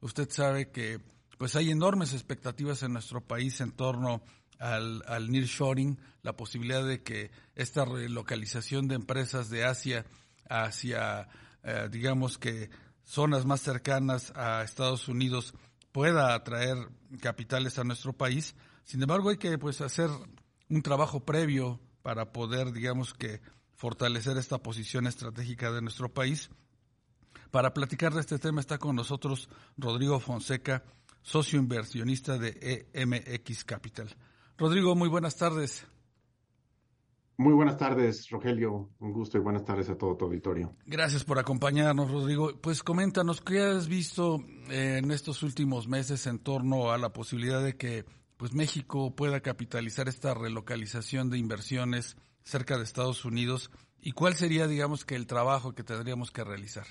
Usted sabe que pues hay enormes expectativas en nuestro país en torno al, al nearshoring, la posibilidad de que esta relocalización de empresas de Asia hacia, eh, digamos que zonas más cercanas a Estados Unidos pueda atraer capitales a nuestro país. Sin embargo, hay que pues hacer un trabajo previo para poder, digamos que, fortalecer esta posición estratégica de nuestro país. Para platicar de este tema está con nosotros Rodrigo Fonseca, socio inversionista de EMX Capital. Rodrigo, muy buenas tardes. Muy buenas tardes, Rogelio. Un gusto y buenas tardes a todo tu auditorio. Gracias por acompañarnos, Rodrigo. Pues coméntanos, ¿qué has visto eh, en estos últimos meses en torno a la posibilidad de que pues México pueda capitalizar esta relocalización de inversiones cerca de Estados Unidos? ¿Y cuál sería, digamos, que el trabajo que tendríamos que realizar?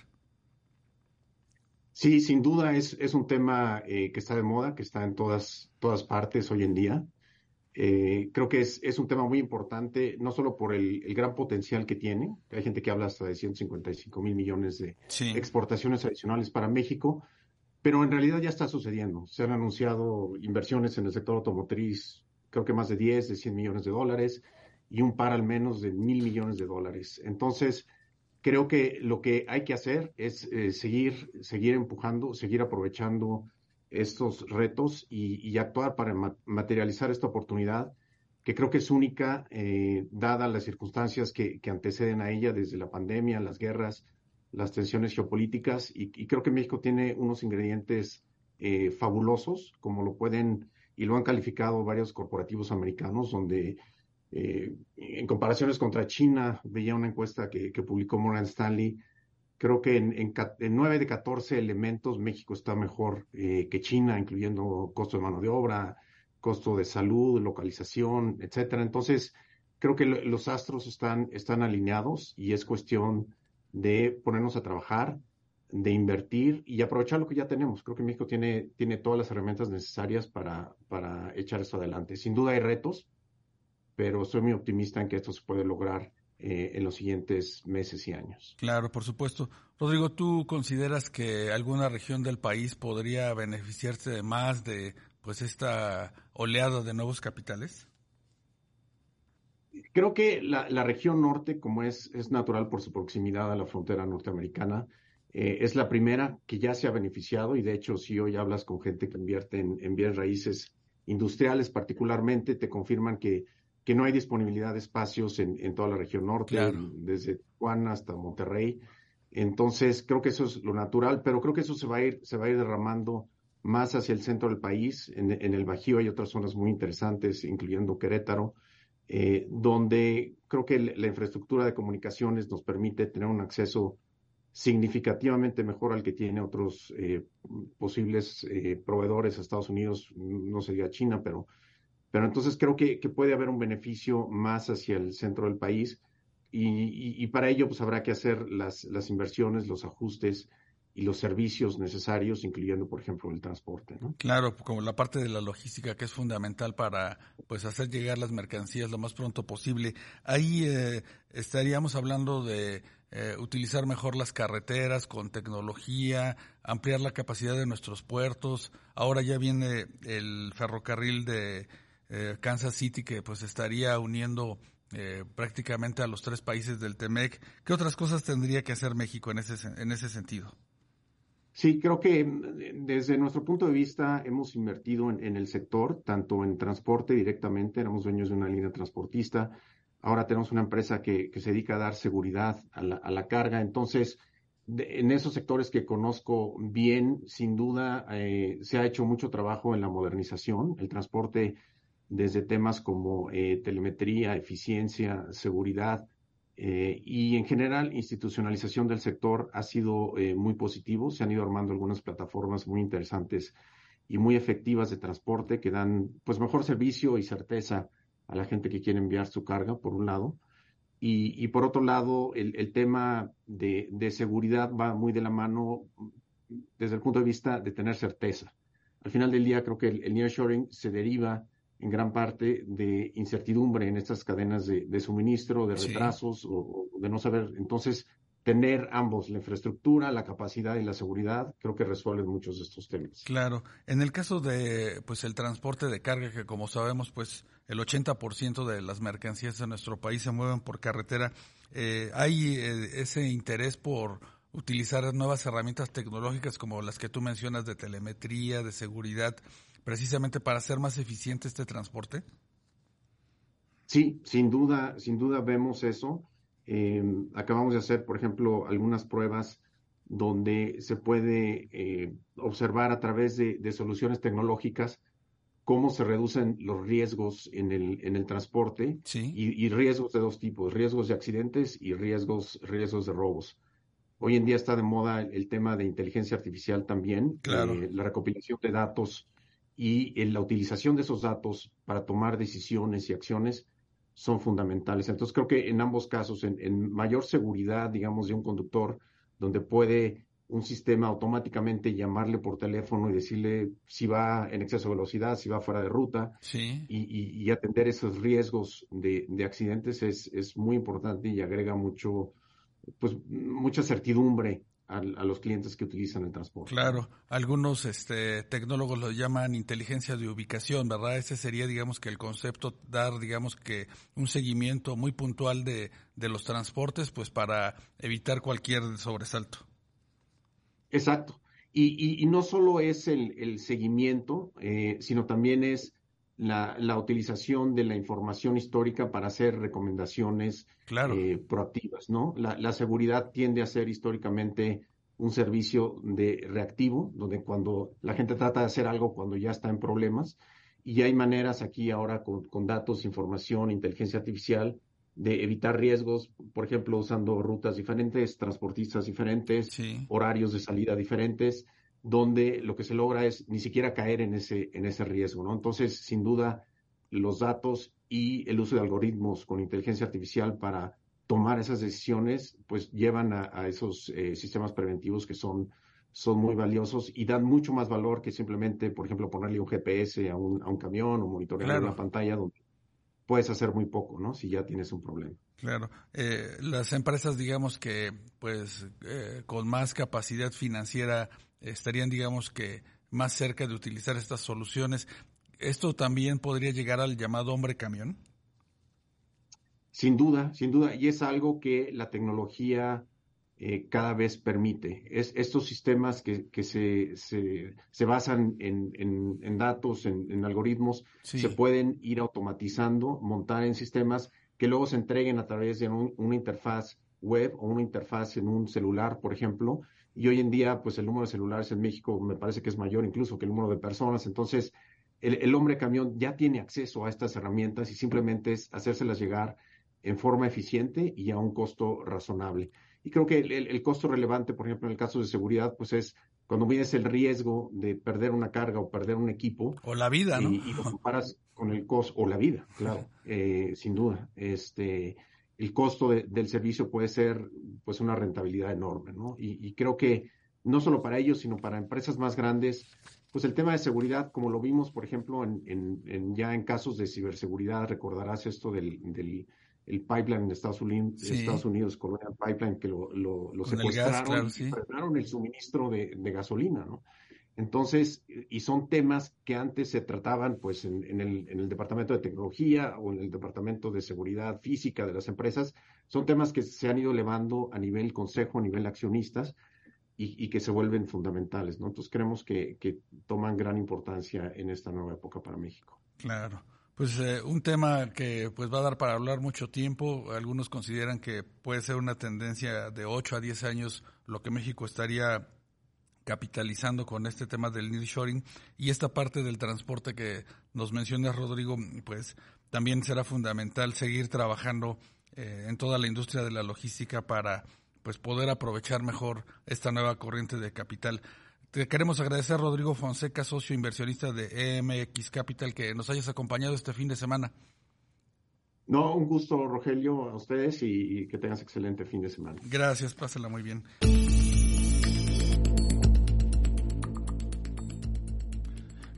Sí, sin duda es, es un tema eh, que está de moda, que está en todas, todas partes hoy en día. Eh, creo que es, es, un tema muy importante, no solo por el, el, gran potencial que tiene, hay gente que habla hasta de 155 mil millones de sí. exportaciones adicionales para México, pero en realidad ya está sucediendo. Se han anunciado inversiones en el sector automotriz, creo que más de 10, de 100 millones de dólares, y un par al menos de mil millones de dólares. Entonces, creo que lo que hay que hacer es eh, seguir, seguir empujando, seguir aprovechando estos retos y, actuar para ma materializar esta oportunidad que creo que es única, eh, dadas las circunstancias que, anteceden a ella desde la pandemia, las guerras, las tensiones geopolíticas, y, y creo que México tiene unos ingredientes eh, fabulosos, como lo pueden y lo han calificado varios corporativos americanos, donde eh, en comparaciones contra China, veía una encuesta que, que publicó Morgan Stanley, creo que en, en, en, 9 de 14 elementos México está mejor eh, que China, incluyendo costo de mano de obra, costo de salud, localización, etcétera. Entonces, creo que los astros están, están alineados y es cuestión de ponernos a trabajar, de invertir y aprovechar lo que ya tenemos. Creo que México tiene, tiene todas las herramientas necesarias para, para echar esto adelante. Sin duda hay retos, pero soy muy optimista en que esto se puede lograr eh, en los siguientes meses y años. Claro, por supuesto. Rodrigo, ¿tú consideras que alguna región del país podría beneficiarse de más de pues esta oleada de nuevos capitales? Creo que la, la región norte, como es, es natural por su proximidad a la frontera norteamericana, eh, es la primera que ya se ha beneficiado y de hecho si hoy hablas con gente que invierte en, en bienes raíces industriales particularmente, te confirman que que no hay disponibilidad de espacios en, en toda la región norte, claro. desde Tijuana hasta Monterrey. Entonces, creo que eso es lo natural, pero creo que eso se va a ir, se va a ir derramando más hacia el centro del país. En, en el Bajío hay otras zonas muy interesantes, incluyendo Querétaro, eh, donde creo que la infraestructura de comunicaciones nos permite tener un acceso significativamente mejor al que tiene otros eh, posibles eh, proveedores a Estados Unidos, no sería China, pero pero entonces creo que, que, puede haber un beneficio más hacia el centro del país y, y, para ello pues habrá que hacer las, las, inversiones, los ajustes y los servicios necesarios, incluyendo, por ejemplo, el transporte. ¿no? Claro, como la parte de la logística que es fundamental para pues hacer llegar las mercancías lo más pronto posible. Ahí eh, estaríamos hablando de eh, utilizar mejor las carreteras con tecnología, ampliar la capacidad de nuestros puertos. Ahora ya viene el ferrocarril de eh, Kansas City que pues estaría uniendo eh, prácticamente a los tres países del TEMEC. ¿Qué otras cosas tendría que hacer México en ese, en ese sentido? Sí, creo que mm, desde nuestro punto de vista hemos invertido en, el sector, tanto en transporte directamente, éramos dueños de una línea transportista, ahora tenemos una empresa que, que se dedica a dar seguridad a la, a la carga, entonces en esos sectores que conozco bien, sin duda eh, se ha hecho mucho trabajo en la modernización, el transporte desde temas como eh, telemetría, eficiencia, seguridad eh, y en general institucionalización del sector ha sido eh, muy positivo. Se han ido armando algunas plataformas muy interesantes y muy efectivas de transporte que dan pues mejor servicio y certeza a la gente que quiere enviar su carga, por un lado. Y, por otro lado, el, tema de, seguridad va muy de la mano desde el punto de vista de tener certeza. Al final del día, creo que el, nearshoring se deriva en gran parte de incertidumbre en estas cadenas de, suministro, de retrasos o, de no saber. Entonces, tener ambos, la infraestructura, la capacidad y la seguridad, creo que resuelven muchos de estos temas. Claro. En el caso de pues el transporte de carga, que como sabemos, pues el 80% de las mercancías en nuestro país se mueven por carretera, eh, ¿hay eh, ese interés por utilizar nuevas herramientas tecnológicas como las que tú mencionas de telemetría, de seguridad, precisamente para hacer más eficiente este transporte? Sí, sin duda, sin duda vemos eso. Eh, acabamos de hacer, por ejemplo, algunas pruebas donde se puede eh, observar a través de, soluciones tecnológicas cómo se reducen los riesgos en el, en el transporte y, riesgos de dos tipos, riesgos de accidentes y riesgos, riesgos de robos. Hoy en día está de moda el, tema de inteligencia artificial también, eh, la recopilación de datos y la utilización de esos datos para tomar decisiones y acciones son fundamentales. Entonces creo que en ambos casos, en, mayor seguridad, digamos, de un conductor, donde puede un sistema automáticamente llamarle por teléfono y decirle si va en exceso de velocidad, si va fuera de ruta, y, atender esos riesgos de, accidentes es, es, muy importante y agrega mucho, pues, mucha certidumbre a, los clientes que utilizan el transporte. Claro, algunos este, tecnólogos lo llaman inteligencia de ubicación, ¿verdad? Ese sería, digamos, que el concepto, dar, digamos, que un seguimiento muy puntual de, de los transportes, pues para evitar cualquier sobresalto. Exacto. Y, y, no solo es el, el seguimiento, eh, sino también es la, la, utilización de la información histórica para hacer recomendaciones eh, proactivas, ¿no? La, la, seguridad tiende a ser históricamente un servicio de reactivo, donde cuando la gente trata de hacer algo cuando ya está en problemas, y hay maneras aquí ahora con, con datos, información, inteligencia artificial, de evitar riesgos, por ejemplo, usando rutas diferentes, transportistas diferentes, horarios de salida diferentes, donde lo que se logra es ni siquiera caer en ese, en ese riesgo, ¿no? Entonces, sin duda, los datos y el uso de algoritmos con inteligencia artificial para tomar esas decisiones, pues llevan a, esos eh, sistemas preventivos que son, son muy valiosos y dan mucho más valor que simplemente, por ejemplo, ponerle un GPS a un, a un camión o monitorear una pantalla donde puedes hacer muy poco, ¿no? Si ya tienes un problema. Claro. Eh, las empresas, digamos que, pues, eh, con más capacidad financiera estarían, digamos que, más cerca de utilizar estas soluciones. ¿Esto también podría llegar al llamado hombre camión? Sin duda, sin duda. Y es algo que la tecnología eh, cada vez permite. Es, estos sistemas que, que se, se, se, basan en, en, datos, en, algoritmos, se pueden ir automatizando, montar en sistemas que luego se entreguen a través de una interfaz web o una interfaz en un celular, por ejemplo, y hoy en día, pues el número de celulares en México me parece que es mayor incluso que el número de personas. Entonces, el, hombre camión ya tiene acceso a estas herramientas y simplemente es hacérselas llegar en forma eficiente y a un costo razonable. Y creo que el, costo relevante, por ejemplo, en el caso de seguridad, pues es cuando mides el riesgo de perder una carga o perder un equipo. O la vida, ¿no? Y, lo comparas con el costo, o la vida, claro, eh, sin duda. Este, el costo del servicio puede ser pues una rentabilidad enorme, ¿no? Y, creo que no solo para ellos, sino para empresas más grandes, pues el tema de seguridad, como lo vimos, por ejemplo, en, ya en casos de ciberseguridad, recordarás esto del, del el pipeline en Estados Unidos, Estados Unidos Colonial Pipeline, que lo, lo, secuestraron y el suministro de, de gasolina, ¿no? Entonces, y son temas que antes se trataban pues en, el, departamento de tecnología o en el departamento de seguridad física de las empresas, son temas que se han ido elevando a nivel consejo, a nivel accionistas y, que se vuelven fundamentales, ¿no? Entonces creemos que, toman gran importancia en esta nueva época para México. Claro. Pues eh, un tema que pues va a dar para hablar mucho tiempo. Algunos consideran que puede ser una tendencia de 8 a 10 años lo que México estaría capitalizando con este tema del nearshoring y esta parte del transporte que nos menciona Rodrigo, pues también será fundamental seguir trabajando eh, en toda la industria de la logística para pues poder aprovechar mejor esta nueva corriente de capital. Te queremos agradecer, Rodrigo Fonseca, socio inversionista de EMX Capital, que nos hayas acompañado este fin de semana. No, un gusto, Rogelio, a ustedes y, que tengas excelente fin de semana. Gracias, pásala muy bien.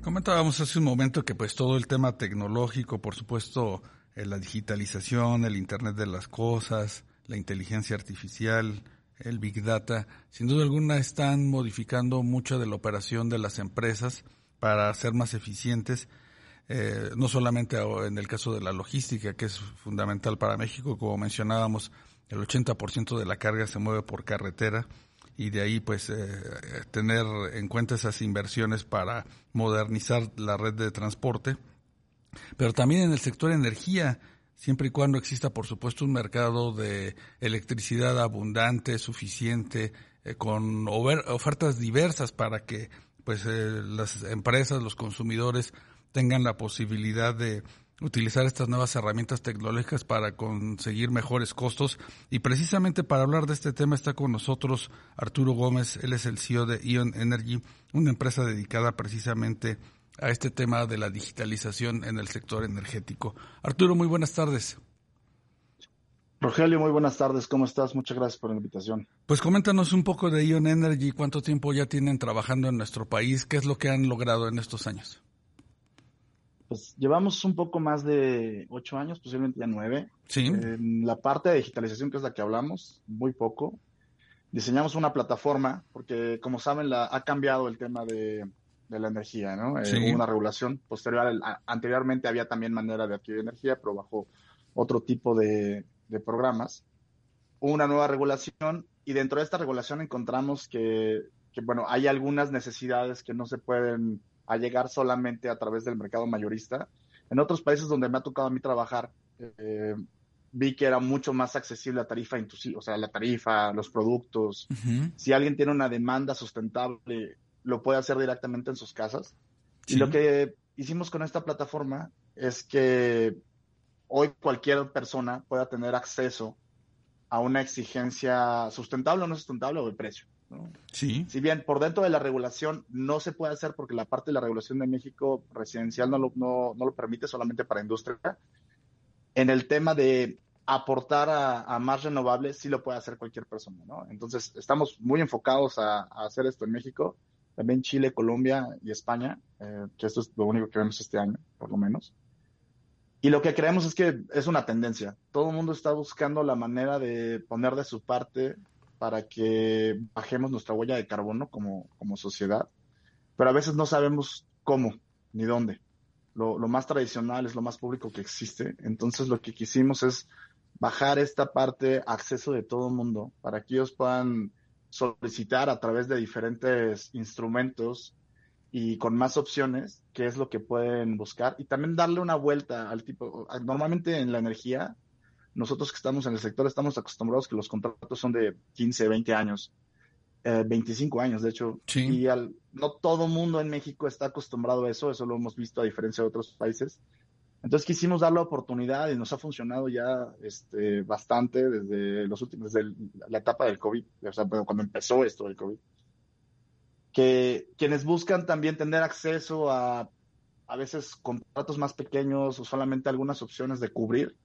Comentábamos hace un momento que pues todo el tema tecnológico, por supuesto, eh, la digitalización, el Internet de las cosas, la inteligencia artificial, el Big Data, sin duda alguna están modificando mucho de la operación de las empresas para ser más eficientes, eh, no solamente en el caso de la logística, que es fundamental para México, como mencionábamos, el 80% de la carga se mueve por carretera y de ahí pues eh, tener en cuenta esas inversiones para modernizar la red de transporte, pero también en el sector energía, siempre y cuando exista, por supuesto, un mercado de electricidad abundante, suficiente, eh, con ofertas diversas para que pues eh, las empresas, los consumidores tengan la posibilidad de utilizar estas nuevas herramientas tecnológicas para conseguir mejores costos. Y precisamente para hablar de este tema está con nosotros Arturo Gómez, él es el CEO de Ion Energy, una empresa dedicada precisamente a este tema de la digitalización en el sector energético. Arturo, muy buenas tardes. Rogelio, muy buenas tardes. ¿Cómo estás? Muchas gracias por la invitación. Pues coméntanos un poco de Ion Energy, cuánto tiempo ya tienen trabajando en nuestro país, qué es lo que han logrado en estos años. Pues llevamos un poco más de ocho años, posiblemente ya nueve. Sí. En la parte de digitalización, que es la que hablamos, muy poco. Diseñamos una plataforma, porque como saben, la, ha cambiado el tema de de la energía, ¿no? Eh, hubo una regulación posterior, anteriormente había también manera de adquirir energía, pero bajo otro tipo de, programas. Hubo una nueva regulación y dentro de esta regulación encontramos que, bueno, hay algunas necesidades que no se pueden allegar solamente a través del mercado mayorista. En otros países donde me ha tocado a mí trabajar, eh, vi que era mucho más accesible la tarifa o sea, la tarifa, los productos. Si alguien tiene una demanda sustentable lo puede hacer directamente en sus casas. Y lo que hicimos con esta plataforma es que hoy cualquier persona pueda tener acceso a una exigencia sustentable o no sustentable o de precio. Sí. Si bien por dentro de la regulación no se puede hacer porque la parte de la regulación de México residencial no lo, no, lo permite solamente para industria, en el tema de aportar a, más renovables sí lo puede hacer cualquier persona. ¿no? Entonces estamos muy enfocados a hacer esto en México también Chile, Colombia y España, eh, que esto es lo único que vemos este año, por lo menos. Y lo que creemos es que es una tendencia. Todo el mundo está buscando la manera de poner de su parte para que bajemos nuestra huella de carbono como, como sociedad, pero a veces no sabemos cómo ni dónde. Lo, más tradicional es lo más público que existe. Entonces lo que quisimos es bajar esta parte, acceso de todo el mundo, para que ellos puedan solicitar a través de diferentes instrumentos y con más opciones qué es lo que pueden buscar y también darle una vuelta al tipo. Normalmente en la energía, nosotros que estamos en el sector estamos acostumbrados que los contratos son de 15, 20 años, 25 eh, años de hecho, y al, no todo mundo en México está acostumbrado a eso, eso lo hemos visto a diferencia de otros países. Entonces quisimos dar la oportunidad y nos ha funcionado ya este, bastante desde los últimos, desde la etapa del COVID, o sea, cuando empezó esto del COVID. Que quienes buscan también tener acceso a a veces contratos más pequeños o solamente algunas opciones de cubrir,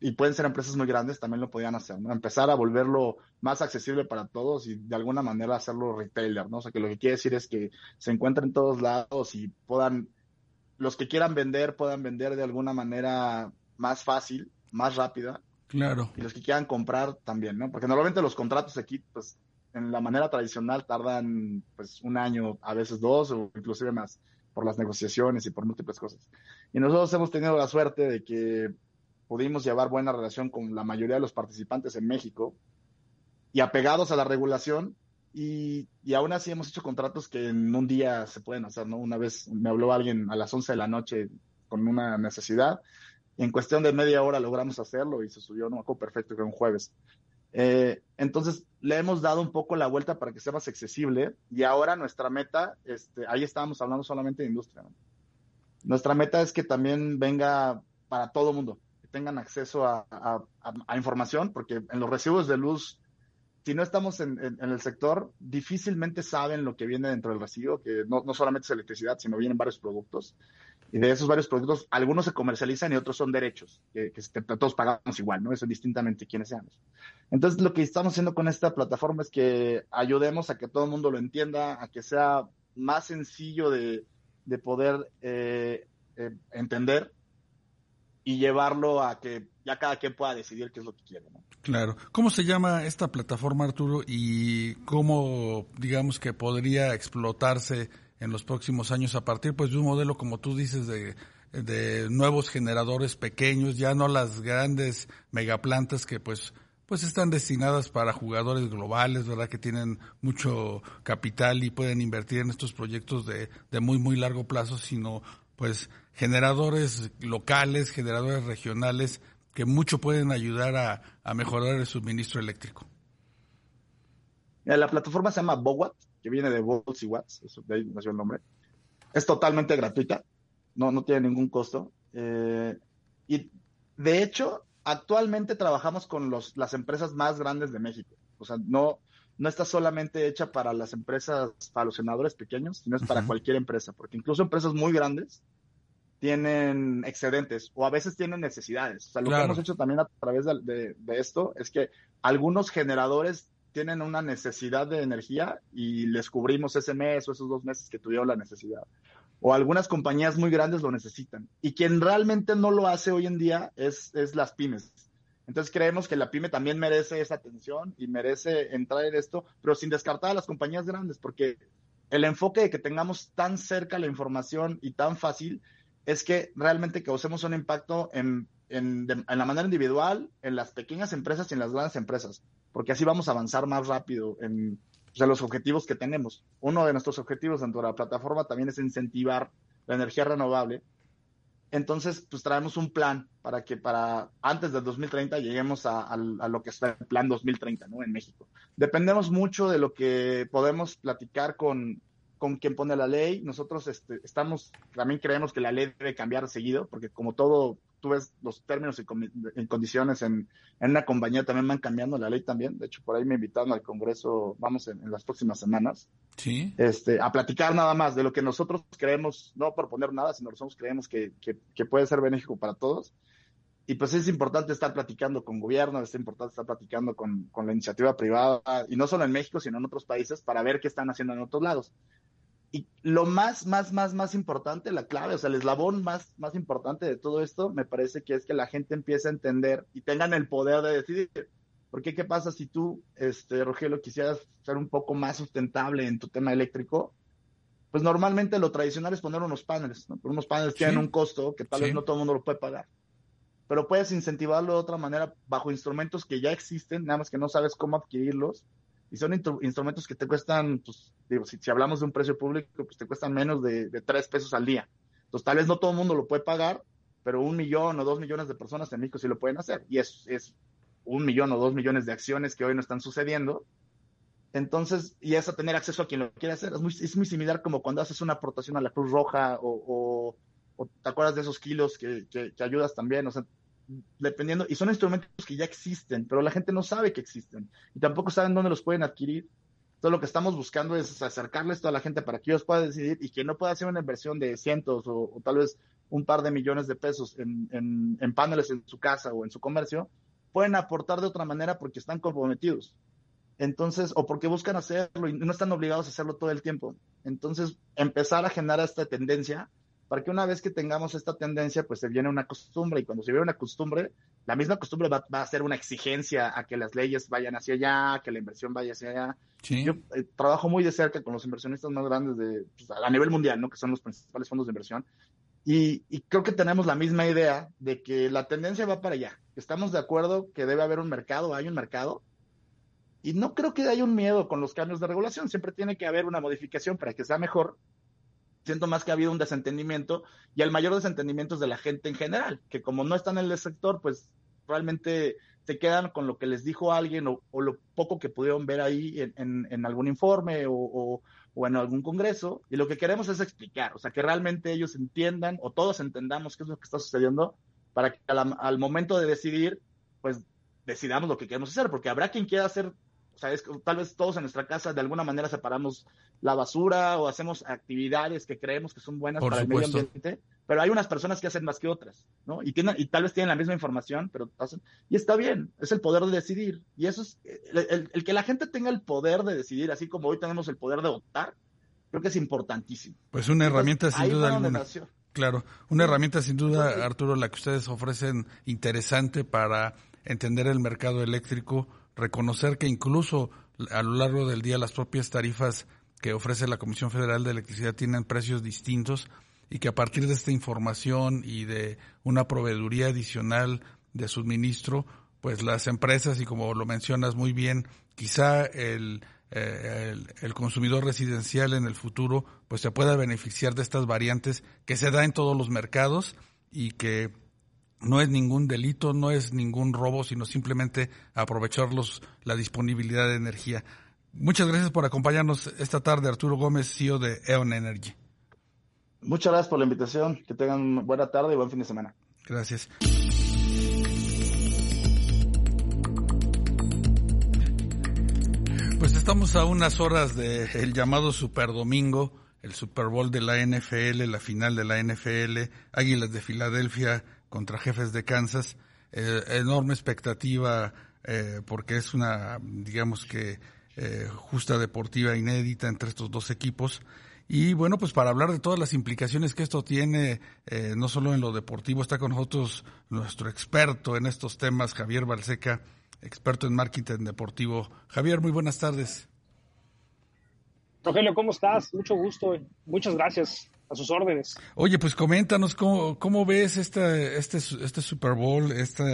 y pueden ser empresas muy grandes, también lo podían hacer, ¿no? Empezar a volverlo más accesible para todos y de alguna manera hacerlo retailer, ¿no? O sea, que lo que quiere decir es que se encuentren en todos lados y puedan los que quieran vender puedan vender de alguna manera más fácil, más rápida. Claro. Y los que quieran comprar también, ¿no? Porque normalmente los contratos aquí, pues, en la manera tradicional tardan, pues, un año, a veces dos o inclusive más, por las negociaciones y por múltiples cosas. Y nosotros hemos tenido la suerte de que pudimos llevar buena relación con la mayoría de los participantes en México y apegados a la regulación, y, y, aún así hemos hecho contratos que en un día se pueden hacer, ¿no? Una vez me habló alguien a las 11 de la noche con una necesidad, y en cuestión de media hora logramos hacerlo y se subió, no me perfecto, que un jueves. Eh, entonces, le hemos dado un poco la vuelta para que sea más accesible y ahora nuestra meta, este, ahí estábamos hablando solamente de industria, ¿no? Nuestra meta es que también venga para todo mundo, tengan acceso a, a, a información, porque en los recibos de luz si no estamos en, el sector, difícilmente saben lo que viene dentro del residuo, que no, no solamente es electricidad, sino vienen varios productos. Y de esos varios productos, algunos se comercializan y otros son derechos, que, todos pagamos igual, ¿no? Eso distintamente quiénes seamos. Entonces, lo que estamos haciendo con esta plataforma es que ayudemos a que todo el mundo lo entienda, a que sea más sencillo de, de poder eh, eh, entender y llevarlo a que ya cada quien pueda decidir qué es lo que quiere. ¿no? Claro. ¿Cómo se llama esta plataforma, Arturo? Y cómo, digamos, que podría explotarse en los próximos años a partir pues de un modelo como tú dices de, de nuevos generadores pequeños, ya no las grandes megaplantas que pues pues están destinadas para jugadores globales, ¿verdad? Que tienen mucho capital y pueden invertir en estos proyectos de, de muy, muy largo plazo, sino pues generadores locales, generadores regionales que mucho pueden ayudar a, mejorar el suministro eléctrico. La plataforma se llama BOWAT que viene de volts y watts, de ahí nació el nombre. Es totalmente gratuita, no, no tiene ningún costo. Eh, y de hecho, actualmente trabajamos con los, las empresas más grandes de México. O sea, no, no está solamente hecha para las empresas, para los senadores pequeños, sino es para cualquier empresa, porque incluso empresas muy grandes tienen excedentes o a veces tienen necesidades. O sea, lo que hemos hecho también a través de, de, esto es que algunos generadores tienen una necesidad de energía y les cubrimos ese mes o esos dos meses que tuvieron la necesidad. O algunas compañías muy grandes lo necesitan. Y quien realmente no lo hace hoy en día es, es las pymes. Entonces creemos que la pyme también merece esa atención y merece entrar en esto, pero sin descartar a las compañías grandes, porque el enfoque de que tengamos tan cerca la información y tan fácil es que realmente causemos un impacto en, en, la manera individual, en las pequeñas empresas y en las grandes empresas porque así vamos a avanzar más rápido en los objetivos que tenemos. Uno de nuestros objetivos dentro de la plataforma también es incentivar la energía renovable. Entonces, pues traemos un plan para que para antes del 2030 lleguemos a, lo que es el plan 2030, ¿no? En México. Dependemos mucho de lo que podemos platicar con, con quien pone la ley. Nosotros este, estamos, también creemos que la ley debe cambiar seguido, porque como todo tú ves los términos y, condiciones en, una compañía también van cambiando, la ley también. De hecho, por ahí me invitaron al Congreso, vamos, en, las próximas semanas. Sí. Este, a platicar nada más de lo que nosotros creemos, no proponer nada, sino nosotros creemos que, que, puede ser benéfico para todos. Y pues es importante estar platicando con gobierno, es importante estar platicando con, con la iniciativa privada, y no solo en México, sino en otros países, para ver qué están haciendo en otros lados. Y lo más, más, más, más importante, la clave, o sea, el eslabón más, más importante de todo esto, me parece que es que la gente empiece a entender y tengan el poder de decidir. Porque, ¿qué pasa si tú, este, Rogelio, quisieras ser un poco más sustentable en tu tema eléctrico? Pues normalmente lo tradicional es poner unos paneles, ¿no? unos paneles tienen un costo que tal vez no todo el mundo lo puede pagar. Pero puedes incentivarlo de otra manera bajo instrumentos que ya existen, nada más que no sabes cómo adquirirlos y son instrumentos que te cuestan, pues, digo, si, hablamos de un precio público, pues te cuestan menos de, de pesos al día. Entonces, tal vez no todo el mundo lo puede pagar, pero un millón o dos millones de personas en México sí lo pueden hacer. Y es, es un millón o dos millones de acciones que hoy no están sucediendo. Entonces, y es a tener acceso a quien lo quiere hacer. Es muy, es muy similar como cuando haces una aportación a la Cruz Roja o, o, te acuerdas de esos kilos que, que, que, ayudas también. O sea, dependiendo, y son instrumentos que ya existen, pero la gente no sabe que existen y tampoco saben dónde los pueden adquirir. Todo lo que estamos buscando es acercarles a la gente para que ellos puedan decidir y que no pueda hacer una inversión de cientos o, tal vez un par de millones de pesos en, en, paneles en su casa o en su comercio, pueden aportar de otra manera porque están comprometidos. Entonces, o porque buscan hacerlo y no están obligados a hacerlo todo el tiempo. Entonces, empezar a generar esta tendencia para que una vez que tengamos esta tendencia, pues se viene una costumbre y cuando se viene una costumbre, la misma costumbre va, a ser una exigencia a que las leyes vayan hacia allá, que la inversión vaya hacia allá. Yo eh, trabajo muy de cerca con los inversionistas más grandes de, pues, a nivel mundial, ¿no? que son los principales fondos de inversión. Y, y, creo que tenemos la misma idea de que la tendencia va para allá. Estamos de acuerdo que debe haber un mercado, hay un mercado. Y no creo que haya un miedo con los cambios de regulación. Siempre tiene que haber una modificación para que sea mejor siento más que ha habido un desentendimiento y el mayor desentendimiento es de la gente en general, que como no están en el sector, pues realmente se quedan con lo que les dijo alguien o, lo poco que pudieron ver ahí en, algún informe o, en algún congreso. Y lo que queremos es explicar, o sea, que realmente ellos entiendan o todos entendamos qué es lo que está sucediendo para que al, al momento de decidir, pues decidamos lo que queremos hacer, porque habrá quien quiera hacer O sea, es, tal vez todos en nuestra casa de alguna manera separamos la basura o hacemos actividades que creemos que son buenas para el medio ambiente, pero hay unas personas que hacen más que otras, ¿no? Y, tienen, y tal vez tienen la misma información, pero hacen, y está bien, es el poder de decidir. Y eso es, el, el, que la gente tenga el poder de decidir, así como hoy tenemos el poder de votar, creo que es importantísimo. Pues una herramienta sin duda alguna. Claro, una herramienta sin duda, Arturo, la que ustedes ofrecen interesante para entender el mercado eléctrico, reconocer que incluso a lo largo del día las propias tarifas que ofrece la Comisión Federal de Electricidad tienen precios distintos y que a partir de esta información y de una proveeduría adicional de suministro, pues las empresas, y como lo mencionas muy bien, quizá el, eh, el, consumidor residencial en el futuro, pues se pueda beneficiar de estas variantes que se da en todos los mercados y que no es ningún delito, no es ningún robo, sino simplemente aprovecharlos la disponibilidad de energía. Muchas gracias por acompañarnos esta tarde, Arturo Gómez, CEO de EON Energy. Muchas gracias por la invitación. Que tengan buena tarde y buen fin de semana. Gracias. Pues estamos a unas horas del llamado Super Domingo, el Super Bowl de la NFL, la final de la NFL, Águilas de Filadelfia contra Jefes de Kansas. Eh, enorme expectativa eh, porque es una, digamos que, eh, justa deportiva inédita entre estos dos equipos. Y bueno, pues para hablar de todas las implicaciones que esto tiene, eh, no solo en lo deportivo, está con nosotros nuestro experto en estos temas, Javier Balseca, experto en marketing deportivo. Javier, muy buenas tardes. Rogelio, ¿cómo estás? Mucho gusto. Muchas gracias a sus órdenes. Oye, pues coméntanos cómo, cómo ves este, este, este Super Bowl, este,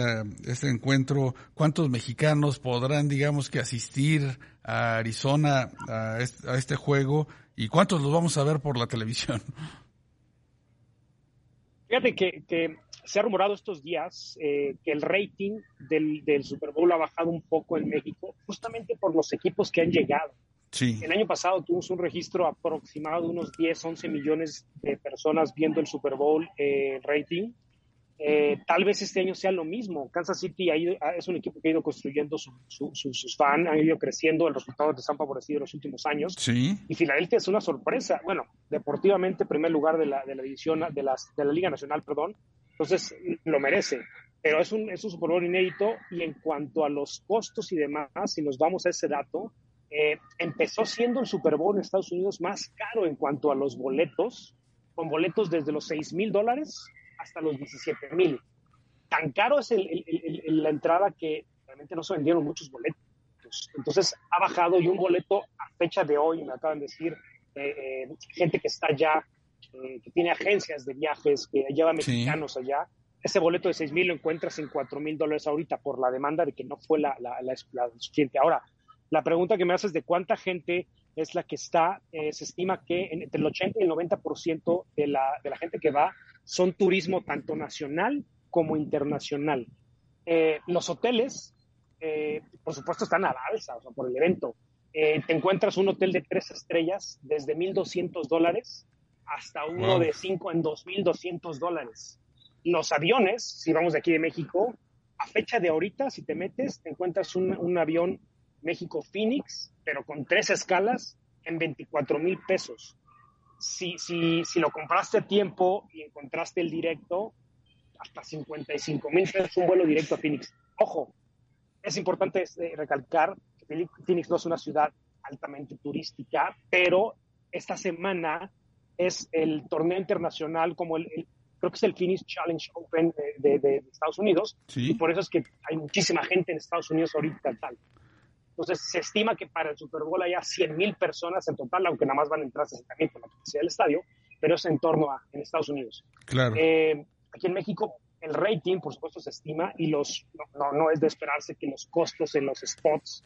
este encuentro, cuántos mexicanos podrán, digamos, que asistir a Arizona a este, a este juego y cuántos los vamos a ver por la televisión. Fíjate que, que se ha rumorado estos días eh, que el rating del, del Super Bowl ha bajado un poco en México, justamente por los equipos que han llegado. El año pasado tuvimos un registro aproximado de unos 10, 11 millones de personas viendo el Super Bowl eh, rating. Eh, tal vez este año sea lo mismo. Kansas City es un equipo que ha ido construyendo sus fans, han ido creciendo, el resultado les han favorecido en los últimos años. Sí. Y Filadelfia es una sorpresa. Bueno, deportivamente, primer lugar de la, de la división, de, las, de la Liga Nacional, perdón. Entonces, lo merece. Pero es un, es un Super Bowl inédito. Y en cuanto a los costos y demás, si nos vamos a ese dato, eh, empezó siendo el Super Bowl en Estados Unidos más caro en cuanto a los boletos, con boletos desde los 6 mil dólares hasta los 17 mil. Tan caro es la entrada que realmente no se vendieron muchos boletos. Entonces ha bajado y un boleto a fecha de hoy, me acaban de decir, eh, eh, gente que está allá, que tiene agencias de viajes, que lleva mexicanos allá, ese boleto de 6 mil lo encuentras en 4 mil dólares ahorita por la demanda de que no fue la, la, la, suficiente. Ahora, la pregunta que me haces de cuánta gente es la que está, eh, se estima que entre el 80 y el 90% de la, de la gente que va son turismo tanto nacional como internacional. Eh, los hoteles, eh, por supuesto, están a la alza, o sea, por el evento. te encuentras un hotel de tres estrellas desde 1.200 dólares hasta uno de cinco en 2.200 dólares. Los aviones, si vamos de aquí de México, a fecha de ahorita, si te metes, te encuentras un, un avión México-Phoenix, pero con tres escalas en 24 mil pesos. Si, si, si lo compraste a tiempo y encontraste el directo, hasta 55 mil pesos un vuelo directo a Phoenix. Ojo, es importante eh, recalcar que Phoenix no es una ciudad altamente turística, pero esta semana es el torneo internacional como el, creo que es el Phoenix Challenge Open de, de, Estados Unidos y por eso es que hay muchísima gente en Estados Unidos ahorita tal. Entonces, se estima que para el Super Bowl haya 100.000 personas en total, aunque nada más van a entrar 60.000 por la capacidad del estadio, pero es en torno a en Estados Unidos. Claro. Eh, aquí en México, el rating, por supuesto, se estima y los no, no es de esperarse que los costos en los spots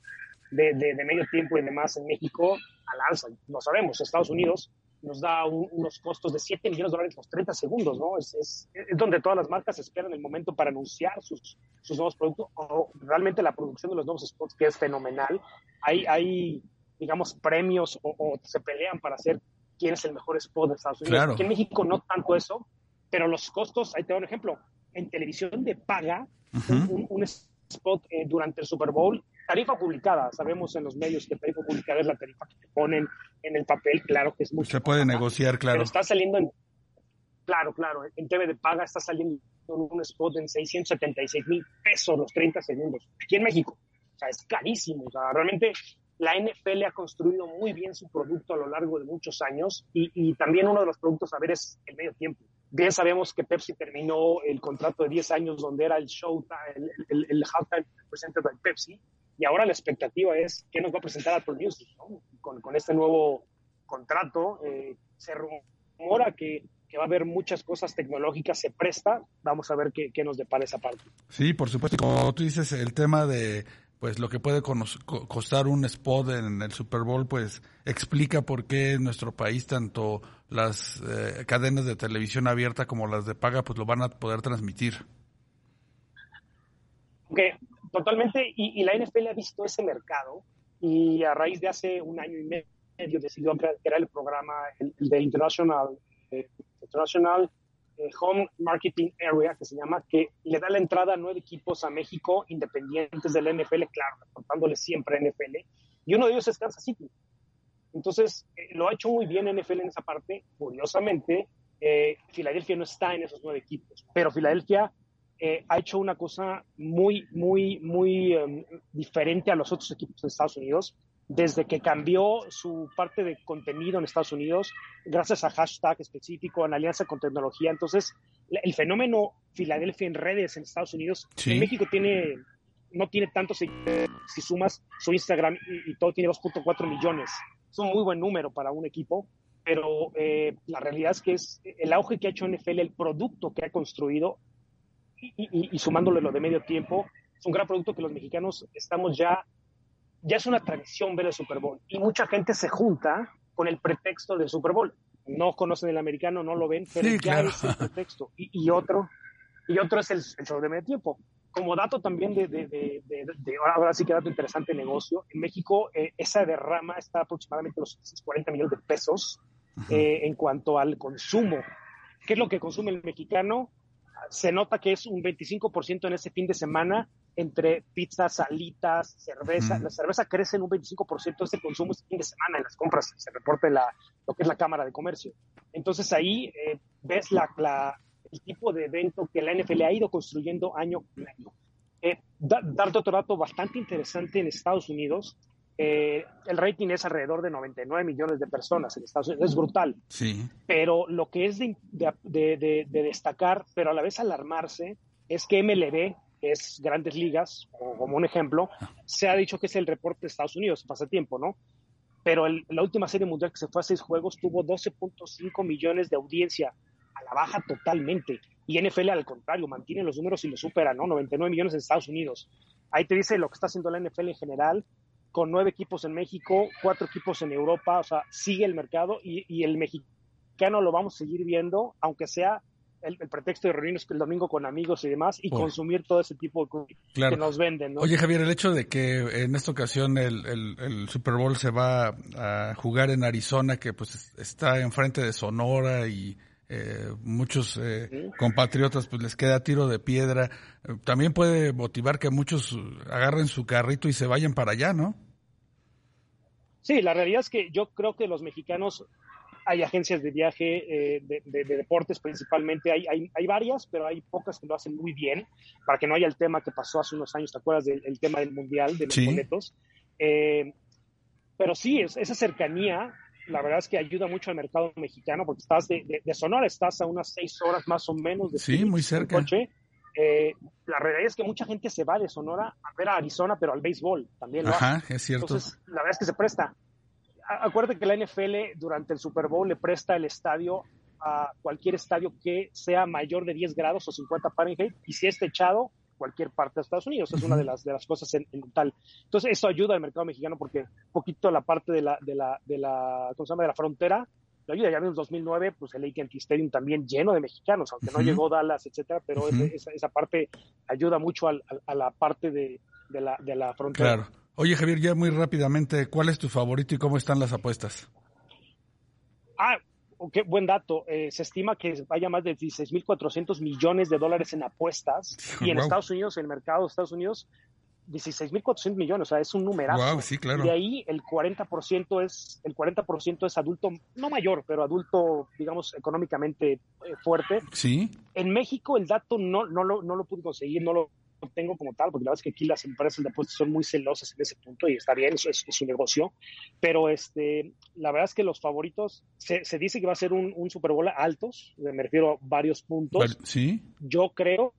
de, de, de medio tiempo y demás en México al alza. Lo sabemos, Estados Unidos nos da unos costos de 7 millones de dólares por 30 segundos, ¿no? Es, es, es, donde todas las marcas esperan el momento para anunciar sus, sus nuevos productos o realmente la producción de los nuevos spots, que es fenomenal. Hay, hay digamos, premios o, o se pelean para hacer quién es el mejor spot de Estados Unidos. Claro. Aquí en México no tanto eso, pero los costos, ahí te doy un ejemplo, en televisión de paga, uh -huh. un, un, spot eh, durante el Super Bowl tarifa publicada, sabemos en los medios que tarifa publicada es la tarifa que te ponen en el papel, claro que es mucho. Se puede negociar, claro. Pero está saliendo en, claro, claro, en TV de paga está saliendo un spot en 676 mil pesos los 30 segundos, aquí en México. O sea, es carísimo. O sea, realmente la NFL ha construido muy bien su producto a lo largo de muchos años y, y, también uno de los productos a ver es el medio tiempo. Bien sabemos que Pepsi terminó el contrato de 10 años donde era el show, el, el, el halftime presented by Pepsi y ahora la expectativa es que nos va a presentar Apple Music ¿no? con, con, este nuevo contrato. Eh, se rumora que, que, va a haber muchas cosas tecnológicas, se presta. Vamos a ver qué, qué nos depara esa parte. Sí, por supuesto. Como tú dices, el tema de pues lo que puede costar un spot en el Super Bowl, pues explica por qué en nuestro país tanto las eh, cadenas de televisión abierta como las de paga, pues lo van a poder transmitir. Ok, totalmente. Y, y la NFL ha visto ese mercado y a raíz de hace un año y medio decidió crear el programa de International, eh, International Home Marketing Area, que se llama, que le da la entrada a nueve equipos a México independientes del NFL, claro, aportándole siempre NFL, y uno de ellos es Kansas City. Entonces, eh, lo ha hecho muy bien NFL en esa parte. Curiosamente, eh, Filadelfia no está en esos nueve equipos, pero Filadelfia eh, ha hecho una cosa muy, muy, muy um, diferente a los otros equipos de Estados Unidos desde que cambió su parte de contenido en Estados Unidos, gracias a hashtag específico, en alianza con tecnología. Entonces, el fenómeno Filadelfia en redes en Estados Unidos, sí. en México tiene, no tiene tantos si sumas su Instagram y, y todo tiene 2.4 millones. Es un muy buen número para un equipo, pero eh, la realidad es que es el auge que ha hecho NFL, el producto que ha construido y, y, y sumándole lo de medio tiempo, es un gran producto que los mexicanos estamos ya ya es una tradición ver el Super Bowl y mucha gente se junta con el pretexto del Super Bowl. No conocen el americano, no lo ven, pero sí, ya claro. es el pretexto. Y, y, otro y otro es el, el, show de medio tiempo. Como dato también de, de, de, de ahora sí que dato interesante negocio, en México eh, esa derrama está aproximadamente los 40 millones de pesos eh, en cuanto al consumo. ¿Qué es lo que consume el mexicano? Se nota que es un 25% en ese fin de semana entre pizzas, salitas, cerveza. Mm. La cerveza crece en un 25% de ese consumo este fin de semana en las compras, se reporta la, lo que es la Cámara de Comercio. Entonces ahí eh, ves la, la, el tipo de evento que la NFL ha ido construyendo año con año. Eh, da, darte otro dato bastante interesante en Estados Unidos. Eh, el rating es alrededor de 99 millones de personas en Estados Unidos. Es brutal. Sí. Pero lo que es de, de, de, de destacar, pero a la vez alarmarse, es que MLB, que es Grandes Ligas, como un ejemplo, se ha dicho que es el reporte de Estados Unidos, pasa tiempo, ¿no? Pero el, la última serie mundial que se fue a seis juegos tuvo 12.5 millones de audiencia, a la baja totalmente. Y NFL, al contrario, mantiene los números y lo supera, ¿no? 99 millones en Estados Unidos. Ahí te dice lo que está haciendo la NFL en general, con nueve equipos en México, cuatro equipos en Europa, o sea, sigue el mercado y, y el mexicano lo vamos a seguir viendo, aunque sea el, el, pretexto de reunirnos el domingo con amigos y demás y consumir todo ese tipo de cosas claro. que nos venden. ¿no? Oye, Javier, el hecho de que en esta ocasión el, el, el, Super Bowl se va a jugar en Arizona, que pues está enfrente de Sonora y eh, muchos eh, ¿Sí? compatriotas pues les queda tiro de piedra, eh, también puede motivar que muchos agarren su carrito y se vayan para allá, ¿no? Sí, la realidad es que yo creo que los mexicanos hay agencias de viaje eh, de, de, de, deportes principalmente, hay, hay, hay, varias, pero hay pocas que lo hacen muy bien, para que no haya el tema que pasó hace unos años, ¿te acuerdas del el tema del Mundial, de los sí. boletos? Eh, pero sí, es, esa cercanía, la verdad es que ayuda mucho al mercado mexicano, porque estás de, de Sonora, estás a unas seis horas más o menos de sí, muy cerca. coche. Eh, la realidad es que mucha gente se va de Sonora a ver a Arizona, pero al béisbol también. ¿no? Ajá, es cierto. Entonces, la verdad es que se presta acuérdate que la NFL durante el Super Bowl le presta el estadio a cualquier estadio que sea mayor de 10 grados o 50 Fahrenheit y si es techado, cualquier parte de Estados Unidos. Es una de las, de las cosas en, en, tal. Entonces, eso ayuda al mercado mexicano porque poquito la parte de la, de la, de la, ¿cómo se llama? De la frontera lo ayuda. Ya en el 2009, pues el AT&T Stadium también lleno de mexicanos, aunque uh -huh. no llegó Dallas, etcétera, pero uh -huh. esa, esa, parte ayuda mucho al, a, a, la parte de, de, la, de la frontera. Claro. Oye, Javier, ya muy rápidamente, ¿cuál es tu favorito y cómo están las apuestas? Ah, qué buen dato. Eh, se estima que vaya más de 16.400 millones de dólares en apuestas. y en wow. Estados Unidos, en el mercado de Estados Unidos, 16.400 millones, o sea, es un numerazo. Wow, sí, claro. Y de ahí el 40% es el 40% es adulto, no mayor, pero adulto, digamos, económicamente eh, fuerte. Sí. En México el dato no, no, lo, no lo pude conseguir, no lo tengo como tal, porque la verdad es que aquí las empresas de apuestas son muy celosas en ese punto y está bien, eso es, su negocio, pero este, la verdad es que los favoritos, se, se dice que va a ser un, un, Super Bowl altos, me refiero a varios puntos. Sí. Yo creo,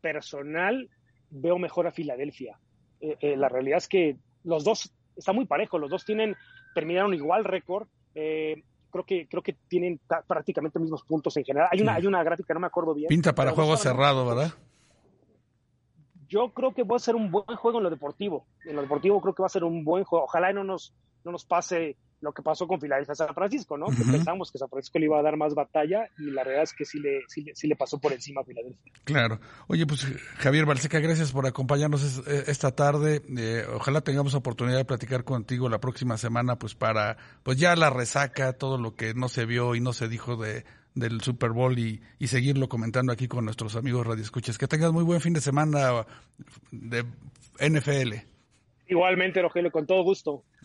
personal, veo mejor a Filadelfia. Eh, eh, la realidad es que los dos, está muy parejo, los dos tienen, terminaron igual récord. Eh, creo que creo que tienen prácticamente mismos puntos en general. Hay una, sí. hay una gráfica, no me acuerdo bien. Pinta para juego cerrado, ¿verdad? Yo creo que va a ser un buen juego en lo deportivo. En lo deportivo creo que va a ser un buen juego. Ojalá no nos, no nos pase lo que pasó con Filadelfia San Francisco, ¿no? Uh -huh. Pensamos que San Francisco le iba a dar más batalla y la verdad es que sí le, sí, sí le pasó por encima a Filadelfia. Claro. Oye, pues Javier Balseca, gracias por acompañarnos esta tarde. Eh, ojalá tengamos oportunidad de platicar contigo la próxima semana, pues para, pues ya la resaca, todo lo que no se vio y no se dijo de del Super Bowl y, y seguirlo comentando aquí con nuestros amigos radioescuchas. Que tengas muy buen fin de semana de NFL. Igualmente, Rogelio, con todo gusto.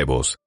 huevos.